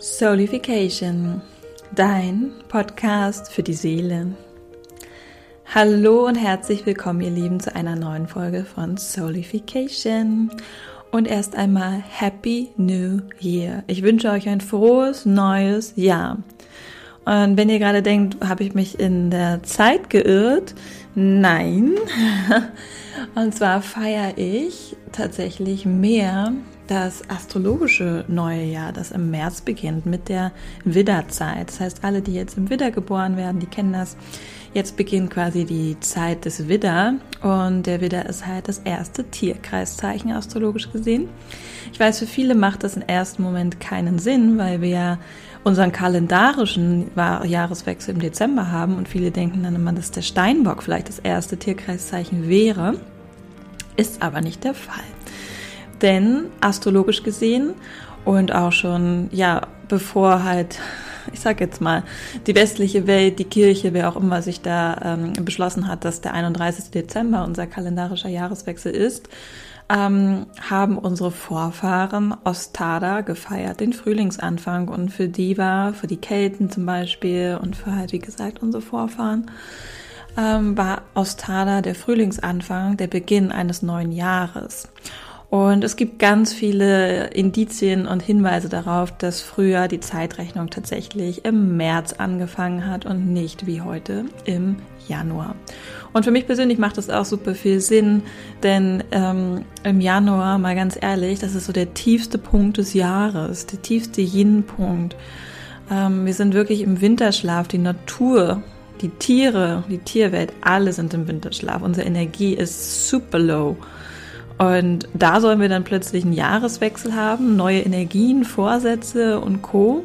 Soulification, dein Podcast für die Seele. Hallo und herzlich willkommen, ihr Lieben, zu einer neuen Folge von Soulification. Und erst einmal Happy New Year. Ich wünsche euch ein frohes neues Jahr. Und wenn ihr gerade denkt, habe ich mich in der Zeit geirrt? Nein. Und zwar feiere ich tatsächlich mehr das astrologische neue Jahr, das im März beginnt mit der Widderzeit. Das heißt, alle, die jetzt im Widder geboren werden, die kennen das. Jetzt beginnt quasi die Zeit des Widder und der Widder ist halt das erste Tierkreiszeichen astrologisch gesehen. Ich weiß, für viele macht das im ersten Moment keinen Sinn, weil wir unseren kalendarischen Jahreswechsel im Dezember haben und viele denken dann immer, dass der Steinbock vielleicht das erste Tierkreiszeichen wäre. Ist aber nicht der Fall. Denn astrologisch gesehen und auch schon, ja, bevor halt, ich sag jetzt mal, die westliche Welt, die Kirche, wer auch immer sich da ähm, beschlossen hat, dass der 31. Dezember unser kalendarischer Jahreswechsel ist, ähm, haben unsere Vorfahren Ostada gefeiert, den Frühlingsanfang. Und für die war, für die Kelten zum Beispiel und für halt, wie gesagt, unsere Vorfahren, ähm, war Ostada der Frühlingsanfang, der Beginn eines neuen Jahres. Und es gibt ganz viele Indizien und Hinweise darauf, dass früher die Zeitrechnung tatsächlich im März angefangen hat und nicht wie heute im Januar. Und für mich persönlich macht das auch super viel Sinn, denn ähm, im Januar, mal ganz ehrlich, das ist so der tiefste Punkt des Jahres, der tiefste Yin-Punkt. Ähm, wir sind wirklich im Winterschlaf, die Natur die Tiere, die Tierwelt, alle sind im Winterschlaf. Unsere Energie ist super low. Und da sollen wir dann plötzlich einen Jahreswechsel haben, neue Energien, Vorsätze und Co.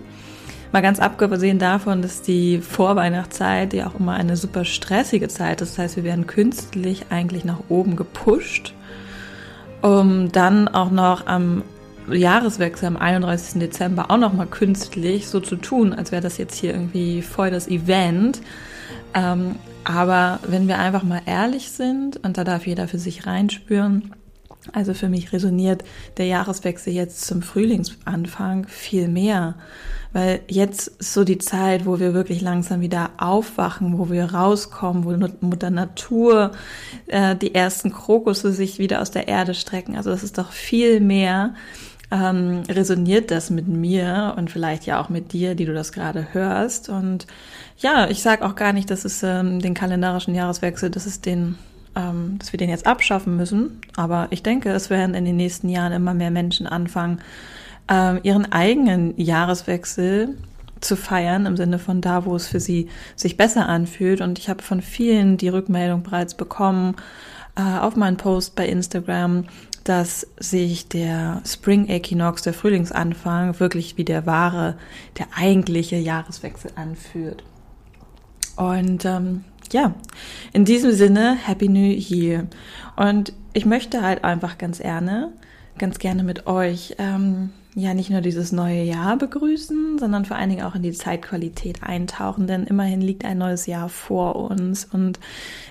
Mal ganz abgesehen davon, dass die Vorweihnachtszeit ja auch immer eine super stressige Zeit ist. Das heißt, wir werden künstlich eigentlich nach oben gepusht, um dann auch noch am Jahreswechsel am 31. Dezember auch noch mal künstlich so zu tun, als wäre das jetzt hier irgendwie voll das Event. Ähm, aber wenn wir einfach mal ehrlich sind, und da darf jeder für sich reinspüren, also für mich resoniert der Jahreswechsel jetzt zum Frühlingsanfang viel mehr, weil jetzt ist so die Zeit, wo wir wirklich langsam wieder aufwachen, wo wir rauskommen, wo Mutter Natur äh, die ersten Krokusse sich wieder aus der Erde strecken. Also das ist doch viel mehr ähm, resoniert das mit mir und vielleicht ja auch mit dir, die du das gerade hörst. Und ja, ich sage auch gar nicht, dass es ähm, den kalendarischen Jahreswechsel, dass es den ähm, dass wir den jetzt abschaffen müssen. Aber ich denke, es werden in den nächsten Jahren immer mehr Menschen anfangen, ähm, ihren eigenen Jahreswechsel zu feiern, im Sinne von da, wo es für sie sich besser anfühlt. Und ich habe von vielen die Rückmeldung bereits bekommen äh, auf meinen Post bei Instagram, dass sich der Spring Equinox, der Frühlingsanfang, wirklich wie der wahre, der eigentliche Jahreswechsel anfühlt. Und ähm, ja, in diesem Sinne, Happy New Year. Und ich möchte halt einfach ganz gerne, ganz gerne mit euch, ähm, ja, nicht nur dieses neue Jahr begrüßen, sondern vor allen Dingen auch in die Zeitqualität eintauchen, denn immerhin liegt ein neues Jahr vor uns und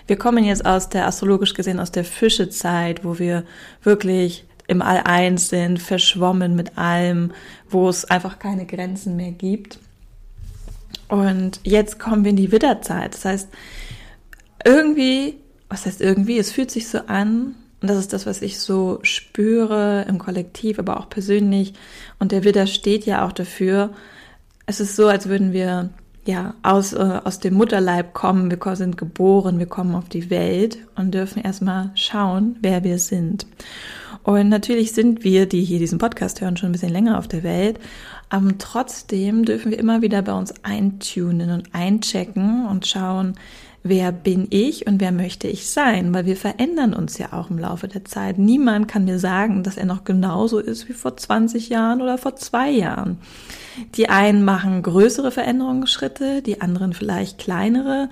wir kommen jetzt aus der, astrologisch gesehen, aus der Fischezeit, wo wir wirklich im All eins sind, verschwommen mit allem, wo es einfach keine Grenzen mehr gibt. Und jetzt kommen wir in die Widderzeit. Das heißt, irgendwie, was heißt irgendwie, es fühlt sich so an, und das ist das, was ich so spüre im Kollektiv, aber auch persönlich. Und der Widder steht ja auch dafür. Es ist so, als würden wir ja aus, äh, aus dem Mutterleib kommen. Wir sind geboren, wir kommen auf die Welt und dürfen erstmal schauen, wer wir sind. Und natürlich sind wir, die hier diesen Podcast hören, schon ein bisschen länger auf der Welt. Aber trotzdem dürfen wir immer wieder bei uns eintunen und einchecken und schauen, wer bin ich und wer möchte ich sein, weil wir verändern uns ja auch im Laufe der Zeit. Niemand kann mir sagen, dass er noch genauso ist wie vor 20 Jahren oder vor zwei Jahren. Die einen machen größere Veränderungsschritte, die anderen vielleicht kleinere.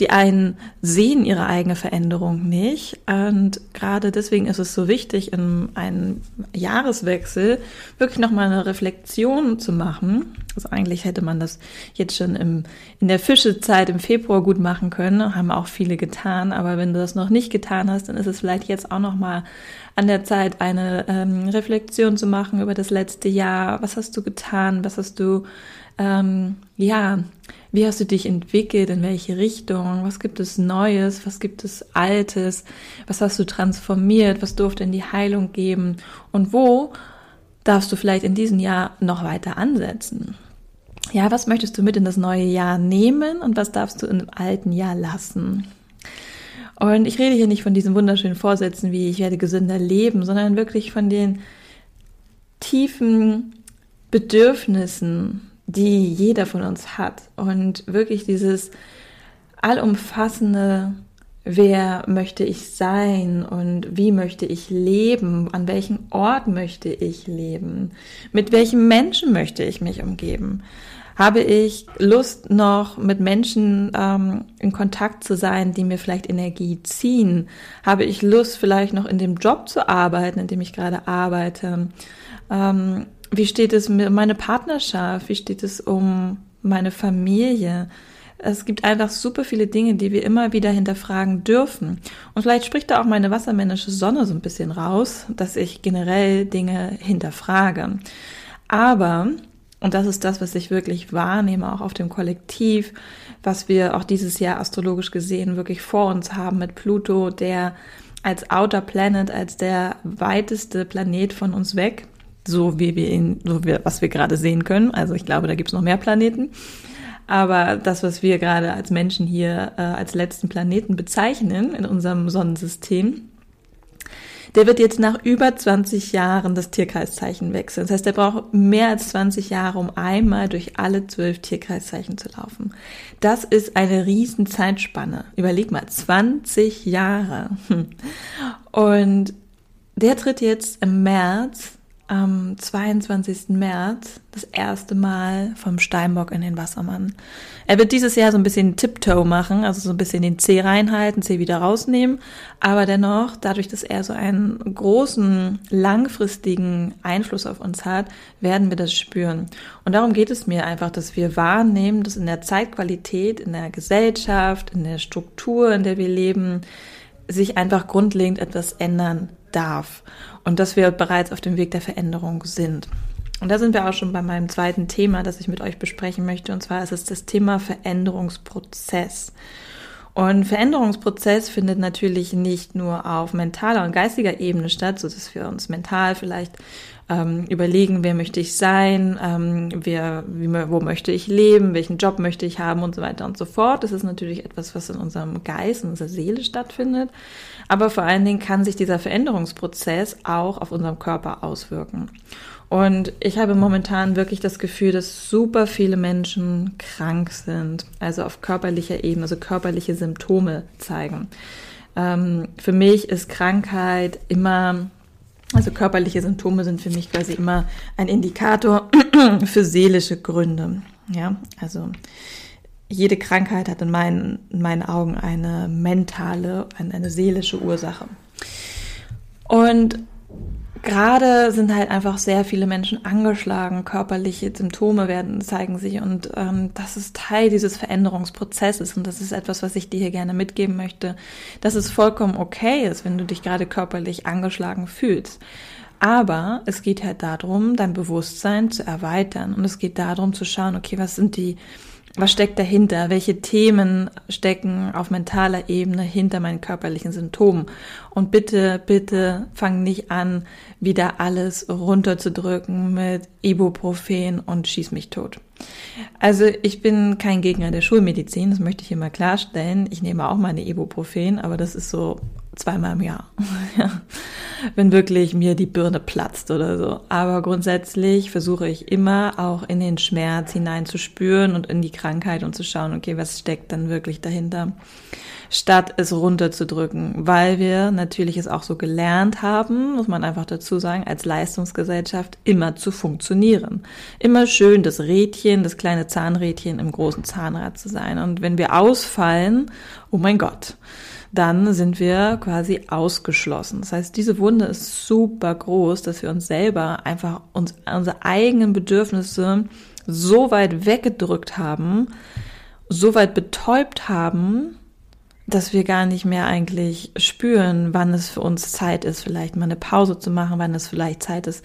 Die einen sehen ihre eigene Veränderung nicht. Und gerade deswegen ist es so wichtig, in einem Jahreswechsel wirklich nochmal eine Reflexion zu machen. Also eigentlich hätte man das jetzt schon im, in der Fischezeit im Februar gut machen können können, haben auch viele getan, aber wenn du das noch nicht getan hast, dann ist es vielleicht jetzt auch noch mal an der Zeit, eine ähm, Reflexion zu machen über das letzte Jahr. Was hast du getan? Was hast du, ähm, ja, wie hast du dich entwickelt? In welche Richtung? Was gibt es Neues? Was gibt es Altes? Was hast du transformiert? Was durfte in die Heilung geben? Und wo darfst du vielleicht in diesem Jahr noch weiter ansetzen? Ja, was möchtest du mit in das neue Jahr nehmen und was darfst du im alten Jahr lassen? Und ich rede hier nicht von diesen wunderschönen Vorsätzen wie ich werde gesünder leben, sondern wirklich von den tiefen Bedürfnissen, die jeder von uns hat. Und wirklich dieses allumfassende, wer möchte ich sein und wie möchte ich leben, an welchem Ort möchte ich leben, mit welchem Menschen möchte ich mich umgeben. Habe ich Lust, noch mit Menschen ähm, in Kontakt zu sein, die mir vielleicht Energie ziehen? Habe ich Lust, vielleicht noch in dem Job zu arbeiten, in dem ich gerade arbeite? Ähm, wie steht es um meine Partnerschaft? Wie steht es um meine Familie? Es gibt einfach super viele Dinge, die wir immer wieder hinterfragen dürfen. Und vielleicht spricht da auch meine wassermännische Sonne so ein bisschen raus, dass ich generell Dinge hinterfrage. Aber und das ist das, was ich wirklich wahrnehme, auch auf dem Kollektiv, was wir auch dieses Jahr astrologisch gesehen wirklich vor uns haben mit Pluto, der als Outer Planet, als der weiteste Planet von uns weg, so wie wir ihn, so wie, was wir gerade sehen können. Also ich glaube, da gibt es noch mehr Planeten. Aber das, was wir gerade als Menschen hier äh, als letzten Planeten bezeichnen in unserem Sonnensystem, der wird jetzt nach über 20 Jahren das Tierkreiszeichen wechseln. Das heißt, er braucht mehr als 20 Jahre, um einmal durch alle zwölf Tierkreiszeichen zu laufen. Das ist eine riesen Zeitspanne. Überleg mal, 20 Jahre. Und der tritt jetzt im März am 22. März das erste Mal vom Steinbock in den Wassermann. Er wird dieses Jahr so ein bisschen Tiptoe machen, also so ein bisschen den C reinhalten, C wieder rausnehmen, aber dennoch, dadurch, dass er so einen großen, langfristigen Einfluss auf uns hat, werden wir das spüren. Und darum geht es mir einfach, dass wir wahrnehmen, dass in der Zeitqualität, in der Gesellschaft, in der Struktur, in der wir leben, sich einfach grundlegend etwas ändern darf und dass wir bereits auf dem Weg der Veränderung sind. Und da sind wir auch schon bei meinem zweiten Thema, das ich mit euch besprechen möchte, und zwar ist es das Thema Veränderungsprozess. Und Veränderungsprozess findet natürlich nicht nur auf mentaler und geistiger Ebene statt, so dass wir uns mental vielleicht ähm, überlegen, wer möchte ich sein, ähm, wer, wie, wo möchte ich leben, welchen Job möchte ich haben und so weiter und so fort. Das ist natürlich etwas, was in unserem Geist, in unserer Seele stattfindet. Aber vor allen Dingen kann sich dieser Veränderungsprozess auch auf unserem Körper auswirken. Und ich habe momentan wirklich das Gefühl, dass super viele Menschen krank sind, also auf körperlicher Ebene, also körperliche Symptome zeigen. Ähm, für mich ist Krankheit immer, also körperliche Symptome sind für mich quasi immer ein Indikator für seelische Gründe. Ja, also jede Krankheit hat in meinen, in meinen Augen eine mentale, eine, eine seelische Ursache. Und gerade sind halt einfach sehr viele Menschen angeschlagen, körperliche Symptome werden, zeigen sich und ähm, das ist Teil dieses Veränderungsprozesses und das ist etwas, was ich dir hier gerne mitgeben möchte, dass es vollkommen okay ist, wenn du dich gerade körperlich angeschlagen fühlst. Aber es geht halt darum, dein Bewusstsein zu erweitern und es geht darum zu schauen, okay, was sind die was steckt dahinter? Welche Themen stecken auf mentaler Ebene hinter meinen körperlichen Symptomen? Und bitte, bitte fang nicht an, wieder alles runterzudrücken mit Ibuprofen und schieß mich tot. Also ich bin kein Gegner der Schulmedizin, das möchte ich hier mal klarstellen. Ich nehme auch meine Ibuprofen, aber das ist so zweimal im Jahr. Wenn wirklich mir die Birne platzt oder so. Aber grundsätzlich versuche ich immer auch in den Schmerz hineinzuspüren und in die Krankheit und zu schauen, okay, was steckt dann wirklich dahinter? Statt es runterzudrücken, weil wir natürlich es auch so gelernt haben, muss man einfach dazu sagen, als Leistungsgesellschaft immer zu funktionieren. Immer schön das Rädchen, das kleine Zahnrädchen im großen Zahnrad zu sein. Und wenn wir ausfallen, oh mein Gott, dann sind wir quasi ausgeschlossen. Das heißt, diese Wunde ist super groß, dass wir uns selber einfach uns, unsere eigenen Bedürfnisse so weit weggedrückt haben, so weit betäubt haben, dass wir gar nicht mehr eigentlich spüren, wann es für uns Zeit ist, vielleicht mal eine Pause zu machen, wann es vielleicht Zeit ist,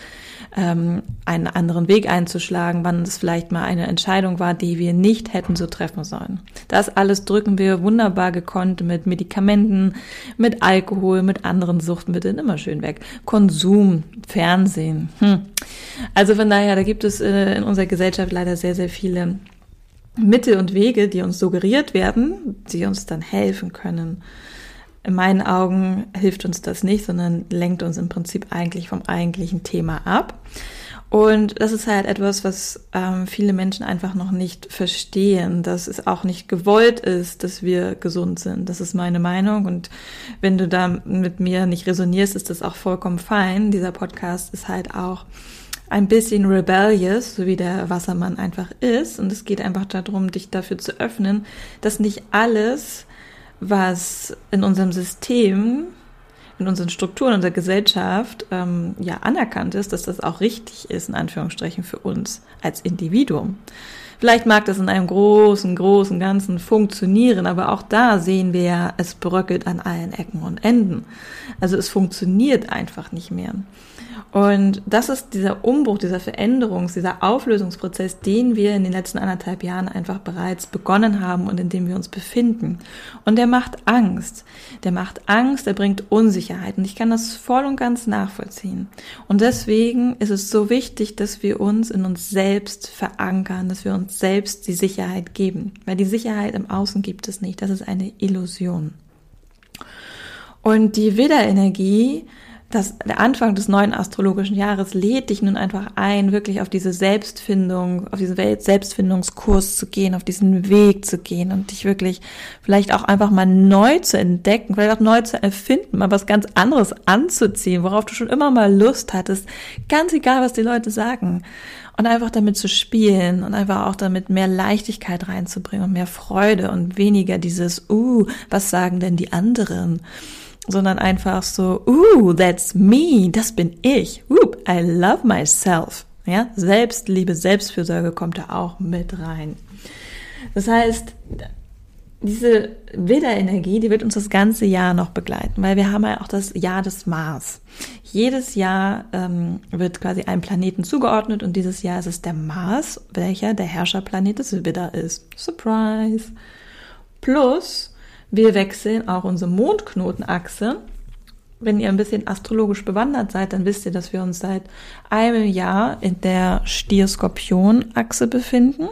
ähm, einen anderen Weg einzuschlagen, wann es vielleicht mal eine Entscheidung war, die wir nicht hätten so treffen sollen. Das alles drücken wir wunderbar gekonnt mit Medikamenten, mit Alkohol, mit anderen Suchtmitteln immer schön weg. Konsum, Fernsehen. Hm. Also von daher, da gibt es äh, in unserer Gesellschaft leider sehr, sehr viele Mittel und Wege, die uns suggeriert werden, die uns dann helfen können. In meinen Augen hilft uns das nicht, sondern lenkt uns im Prinzip eigentlich vom eigentlichen Thema ab. Und das ist halt etwas, was ähm, viele Menschen einfach noch nicht verstehen, dass es auch nicht gewollt ist, dass wir gesund sind. Das ist meine Meinung. Und wenn du da mit mir nicht resonierst, ist das auch vollkommen fein. Dieser Podcast ist halt auch ein bisschen rebellious, so wie der Wassermann einfach ist. Und es geht einfach darum, dich dafür zu öffnen, dass nicht alles, was in unserem System, in unseren Strukturen, in unserer Gesellschaft ähm, ja anerkannt ist, dass das auch richtig ist, in Anführungsstrichen, für uns als Individuum. Vielleicht mag das in einem großen, großen Ganzen funktionieren, aber auch da sehen wir ja, es bröckelt an allen Ecken und Enden. Also es funktioniert einfach nicht mehr. Und das ist dieser Umbruch, dieser Veränderungs-, dieser Auflösungsprozess, den wir in den letzten anderthalb Jahren einfach bereits begonnen haben und in dem wir uns befinden. Und der macht Angst. Der macht Angst, der bringt Unsicherheit. Und ich kann das voll und ganz nachvollziehen. Und deswegen ist es so wichtig, dass wir uns in uns selbst verankern, dass wir uns selbst die Sicherheit geben. Weil die Sicherheit im Außen gibt es nicht. Das ist eine Illusion. Und die Widderenergie das, der Anfang des neuen astrologischen Jahres lädt dich nun einfach ein, wirklich auf diese Selbstfindung, auf diesen Selbstfindungskurs zu gehen, auf diesen Weg zu gehen und dich wirklich vielleicht auch einfach mal neu zu entdecken, vielleicht auch neu zu erfinden, mal was ganz anderes anzuziehen, worauf du schon immer mal Lust hattest, ganz egal, was die Leute sagen. Und einfach damit zu spielen und einfach auch damit mehr Leichtigkeit reinzubringen und mehr Freude und weniger dieses, uh, was sagen denn die anderen? sondern einfach so, ooh, that's me, das bin ich. Whoop, I love myself. Ja, Selbstliebe, Selbstfürsorge kommt da auch mit rein. Das heißt, diese Widderenergie, die wird uns das ganze Jahr noch begleiten, weil wir haben ja auch das Jahr des Mars. Jedes Jahr ähm, wird quasi einem Planeten zugeordnet und dieses Jahr ist es der Mars, welcher der Herrscherplanet des Widder ist. Surprise! Plus wir wechseln auch unsere Mondknotenachse. Wenn ihr ein bisschen astrologisch bewandert seid, dann wisst ihr, dass wir uns seit einem Jahr in der Stier-Skorpion-Achse befinden.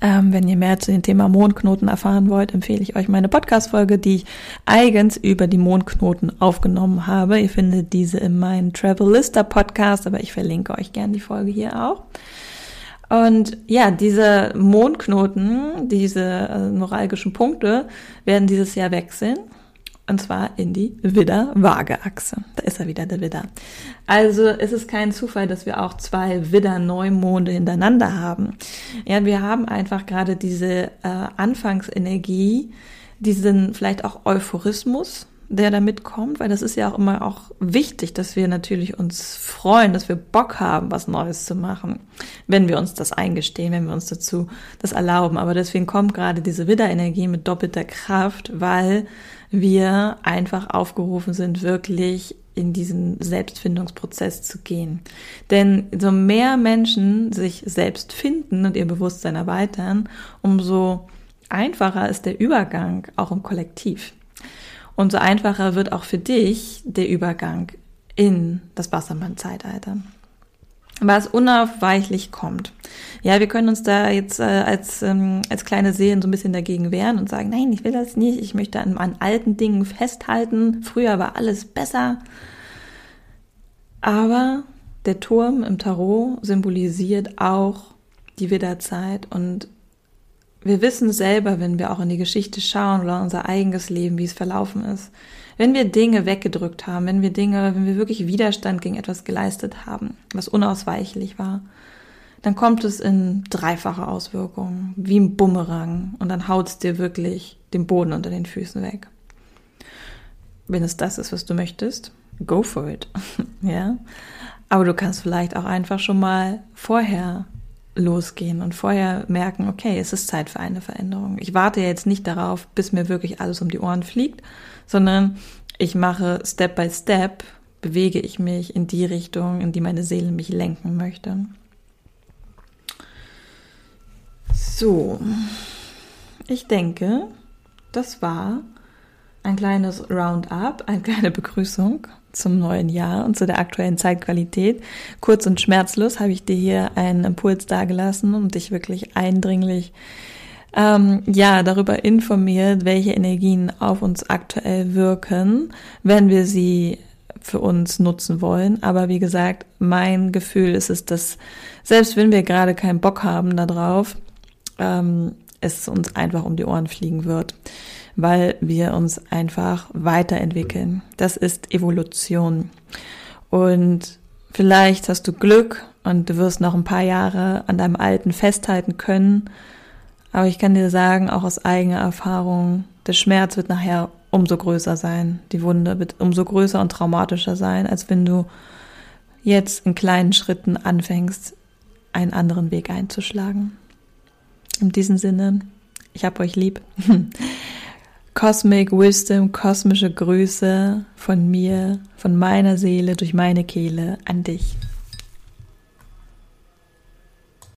Ähm, wenn ihr mehr zu dem Thema Mondknoten erfahren wollt, empfehle ich euch meine Podcast-Folge, die ich eigens über die Mondknoten aufgenommen habe. Ihr findet diese in meinem Travelista Podcast, aber ich verlinke euch gerne die Folge hier auch. Und ja, diese Mondknoten, diese äh, neuralgischen Punkte werden dieses Jahr wechseln. Und zwar in die Widder-Waage-Achse. Da ist er wieder, der Widder. Also es ist kein Zufall, dass wir auch zwei Widder-Neumonde hintereinander haben. Ja, wir haben einfach gerade diese äh, Anfangsenergie, diesen vielleicht auch Euphorismus, der da mitkommt, weil das ist ja auch immer auch wichtig, dass wir natürlich uns freuen, dass wir Bock haben, was Neues zu machen, wenn wir uns das eingestehen, wenn wir uns dazu das erlauben. Aber deswegen kommt gerade diese Widderenergie mit doppelter Kraft, weil wir einfach aufgerufen sind, wirklich in diesen Selbstfindungsprozess zu gehen. Denn so mehr Menschen sich selbst finden und ihr Bewusstsein erweitern, umso einfacher ist der Übergang auch im Kollektiv. Umso einfacher wird auch für dich der Übergang in das Wassermann-Zeitalter. Was unaufweichlich kommt. Ja, wir können uns da jetzt äh, als, ähm, als kleine Seelen so ein bisschen dagegen wehren und sagen, nein, ich will das nicht, ich möchte an, an alten Dingen festhalten, früher war alles besser. Aber der Turm im Tarot symbolisiert auch die Widderzeit und wir wissen selber, wenn wir auch in die Geschichte schauen oder unser eigenes Leben, wie es verlaufen ist. Wenn wir Dinge weggedrückt haben, wenn wir Dinge, wenn wir wirklich Widerstand gegen etwas geleistet haben, was unausweichlich war, dann kommt es in dreifache Auswirkungen, wie ein Bumerang, und dann haut es dir wirklich den Boden unter den Füßen weg. Wenn es das ist, was du möchtest, go for it, ja. Aber du kannst vielleicht auch einfach schon mal vorher losgehen und vorher merken, okay, es ist Zeit für eine Veränderung. Ich warte jetzt nicht darauf, bis mir wirklich alles um die Ohren fliegt, sondern ich mache Step by Step, bewege ich mich in die Richtung, in die meine Seele mich lenken möchte. So, ich denke, das war ein kleines Roundup, eine kleine Begrüßung zum neuen Jahr und zu der aktuellen Zeitqualität. Kurz und schmerzlos habe ich dir hier einen Impuls dargelassen und dich wirklich eindringlich ähm, ja darüber informiert, welche Energien auf uns aktuell wirken, wenn wir sie für uns nutzen wollen. Aber wie gesagt, mein Gefühl ist es, dass selbst wenn wir gerade keinen Bock haben darauf, ähm, es uns einfach um die Ohren fliegen wird weil wir uns einfach weiterentwickeln. Das ist Evolution. Und vielleicht hast du Glück und du wirst noch ein paar Jahre an deinem Alten festhalten können. Aber ich kann dir sagen, auch aus eigener Erfahrung, der Schmerz wird nachher umso größer sein. Die Wunde wird umso größer und traumatischer sein, als wenn du jetzt in kleinen Schritten anfängst, einen anderen Weg einzuschlagen. In diesem Sinne, ich hab euch lieb. Cosmic Wisdom, kosmische Grüße von mir, von meiner Seele durch meine Kehle an dich.